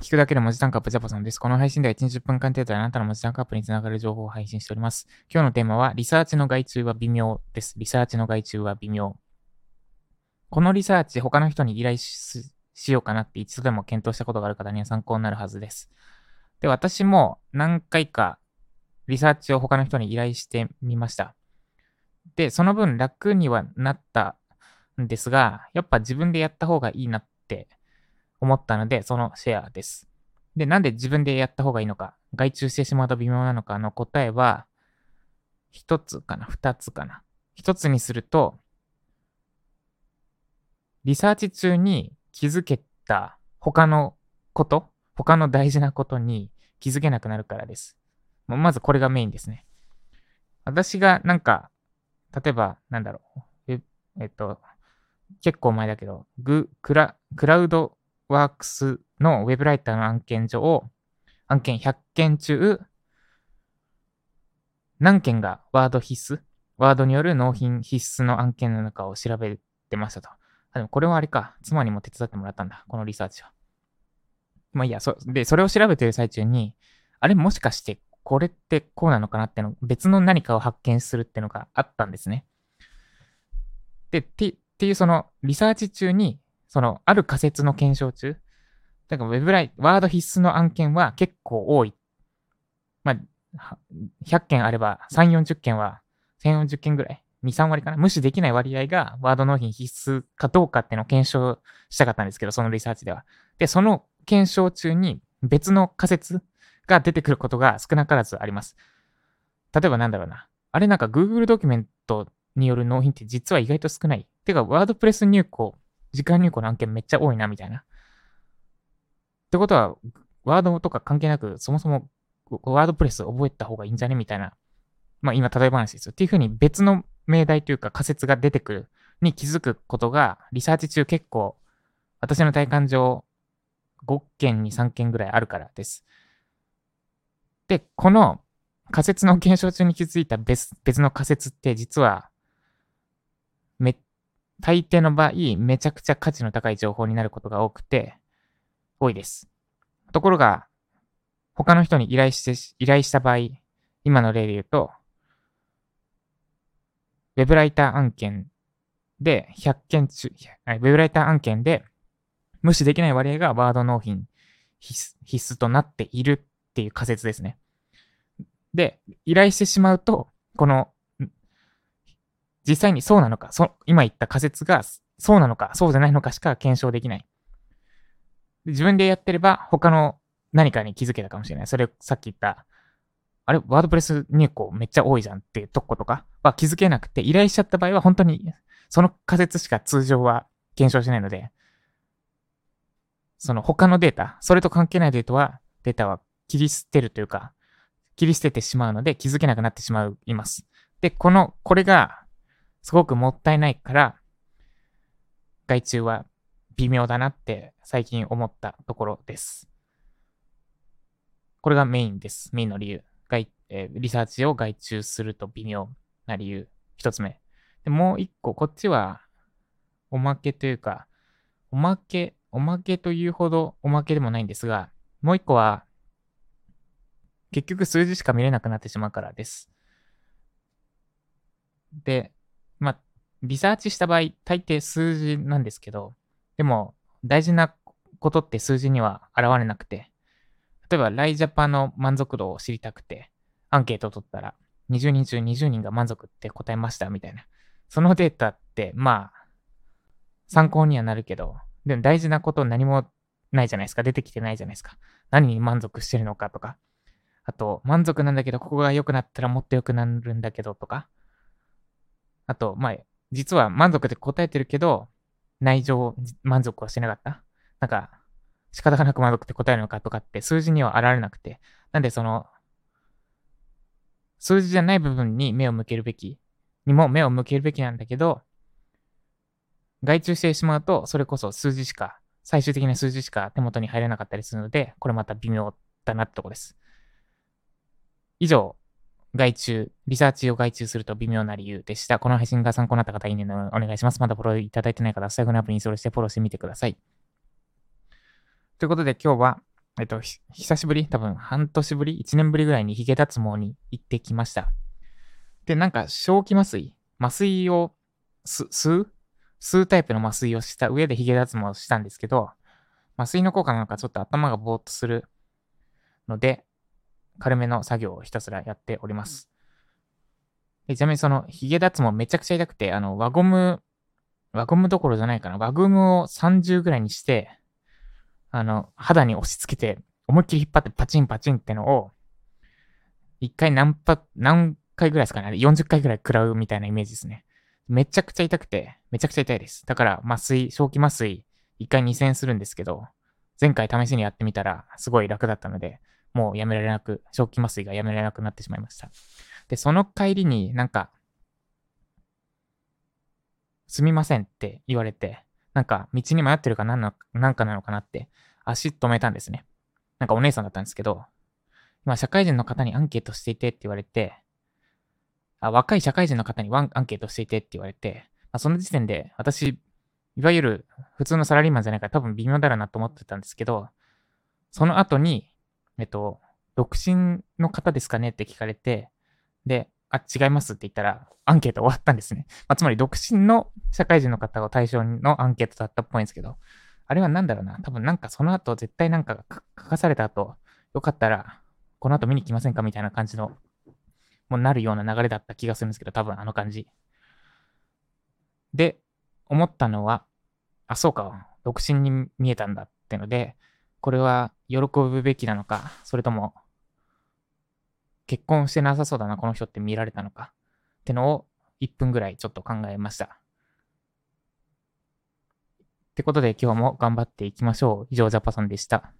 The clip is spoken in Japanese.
聞くだけで文字タンクアップジャパソンです。この配信では1日10分間程度であなたの文字タンクアップにつながる情報を配信しております。今日のテーマは、リサーチの外注は微妙です。リサーチの外注は微妙。このリサーチ、他の人に依頼ししようかなって一度でも検討したことがある方には参考になるはずです。で、私も何回かリサーチを他の人に依頼してみました。で、その分楽にはなったんですが、やっぱ自分でやった方がいいなって思ったので、そのシェアです。で、なんで自分でやった方がいいのか、外注してしまうと微妙なのかの答えは、一つかな、二つかな。一つにすると、リサーチ中に気づけた他のこと、他の大事なことに気づけなくなるからです。まずこれがメインですね。私がなんか、例えば、なんだろう、えっと、結構前だけど、グクラクラウドワークスのウェブライターの案件上を、案件100件中、何件がワード必須ワードによる納品必須の案件なの中を調べてましたと。あでもこれはあれか。妻にも手伝ってもらったんだ。このリサーチは。まあいいや、そ、で、それを調べてる最中に、あれもしかしてこれってこうなのかなっての、別の何かを発見するってのがあったんですね。で、ってっていうそのリサーチ中に、そのある仮説の検証中、だからウェブライワード必須の案件は結構多い。まあ、100件あれば3、40件は1040件ぐらい。2、3割かな無視できない割合がワード納品必須かどうかっていうのを検証したかったんですけど、そのリサーチでは。で、その検証中に別の仮説が出てくることが少なからずあります。例えばなんだろうな。あれなんか Google ドキュメントによる納品って実は意外と少ない。てか、ワードプレス入稿、時間入稿の案件めっちゃ多いな、みたいな。ってことは、ワードとか関係なく、そもそもワードプレス覚えた方がいいんじゃねみたいな。まあ今、例え話ですよ。っていうふうに別の命題というか仮説が出てくるに気づくことが、リサーチ中結構、私の体感上、5件に3件ぐらいあるからです。で、この仮説の検証中に気づいた別別の仮説って実は、大抵の場合、めちゃくちゃ価値の高い情報になることが多くて、多いです。ところが、他の人に依頼して、依頼した場合、今の例で言うと、ウェブライター案件で100件中、ウェブライター案件で無視できない割合がワード納品必須となっているっていう仮説ですね。で、依頼してしまうと、この、実際にそうなのか、そ今言った仮説がそうなのか、そうじゃないのかしか検証できない。自分でやってれば他の何かに気づけたかもしれない。それさっき言った、あれ、ワードプレス入稿めっちゃ多いじゃんっていうとことか？は気づけなくて、依頼しちゃった場合は本当にその仮説しか通常は検証しないので、その他のデータ、それと関係ないデータは、データは切り捨てるというか、切り捨ててしまうので気づけなくなってしま、います。で、この、これがすごくもったいないから、外注は微妙だなって最近思ったところです。これがメインです。メインの理由。外えーリサーチを外注すると微妙な理由。一つ目。で、もう一個、こっちは、おまけというか、おまけ、おまけというほどおまけでもないんですが、もう一個は、結局数字しか見れなくなってしまうからです。で、まあ、リサーチした場合、大抵数字なんですけど、でも、大事なことって数字には現れなくて、例えば、ライジャパの満足度を知りたくて、アンケートを取ったら、20人中20人が満足って答えましたみたいな。そのデータって、まあ、参考にはなるけど、でも大事なこと何もないじゃないですか。出てきてないじゃないですか。何に満足してるのかとか。あと、満足なんだけど、ここが良くなったらもっと良くなるんだけどとか。あと、まあ、実は満足って答えてるけど、内情満足はしてなかった。なんか、仕方がなく満足って答えるのかとかって数字には現れなくて。なんでその、数字じゃない部分に目を向けるべき、にも目を向けるべきなんだけど、外注してしまうと、それこそ数字しか、最終的な数字しか手元に入らなかったりするので、これまた微妙だなってとこです。以上、外注、リサーチを外注すると微妙な理由でした。この配信が参考になった方、いいねのお願いします。まだフォローいただいてない方は、最後のアプリにインストールしてフォローしてみてください。ということで今日は、えっと、久しぶり？多分半年ぶり ?1 年ぶりぐらいにヒゲ脱毛に行ってきました。で、なんか、正気麻酔？麻酔を吸う？吸うタイプの麻酔をした上でヒゲ脱毛をしたんですけど、麻酔の効果なのかちょっと頭がぼーっとするので、軽めの作業をひたすらやっております。でちなみにそのヒゲ脱毛めちゃくちゃ痛くて、あの、輪ゴム、輪ゴムどころじゃないかな。輪ゴムを30ぐらいにして、あの、肌に押し付けて、思いっきり引っ張ってパチンパチンってのを、一回何パ、何回ぐらいですかね ?40 回ぐらい食らうみたいなイメージですね。めちゃくちゃ痛くて、めちゃくちゃ痛いです。だから麻酔、正気麻酔、一回2000するんですけど、前回試しにやってみたら、すごい楽だったので、もうやめられなく、正気麻酔がやめられなくなってしまいました。で、その帰りになんか、すみませんって言われて、なんか道に迷ってるか何ななんかなのかなって足止めたんですね。なんかお姉さんだったんですけど、今社会人の方にアンケートしていてって言われて、あ若い社会人の方にワンアンケートしていてって言われて、まあ、その時点で私、いわゆる普通のサラリーマンじゃないから多分微妙だろうなと思ってたんですけど、その後に、えっと、独身の方ですかねって聞かれて、で、あ、違いますって言ったら、アンケート終わったんですね。まあ、つまり、独身の社会人の方を対象のアンケートだったっぽいんですけど、あれは何だろうな。多分なんかその後、絶対なんか書かされた後、よかったら、この後見に来ませんかみたいな感じの、もうなるような流れだった気がするんですけど、多分あの感じ。で、思ったのは、あ、そうか、独身に見えたんだってので、これは喜ぶべきなのか、それとも結婚してなさそうだな、この人って見られたのか。ってのを1分ぐらいちょっと考えました。ってことで今日も頑張っていきましょう。以上、ジャパさんでした。